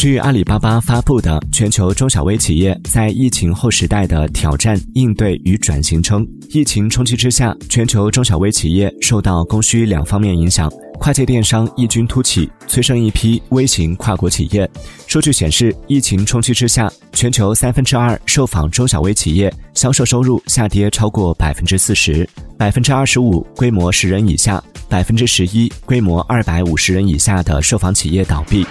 据阿里巴巴发布的《全球中小微企业在疫情后时代的挑战、应对与转型》称，疫情冲击之下，全球中小微企业受到供需两方面影响，跨界电商异军突起，催生一批微型跨国企业。数据显示，疫情冲击之下，全球三分之二受访中小微企业销售收入下跌超过百分之四十，百分之二十五规模十人以下，百分之十一规模二百五十人以下的受访企业倒闭。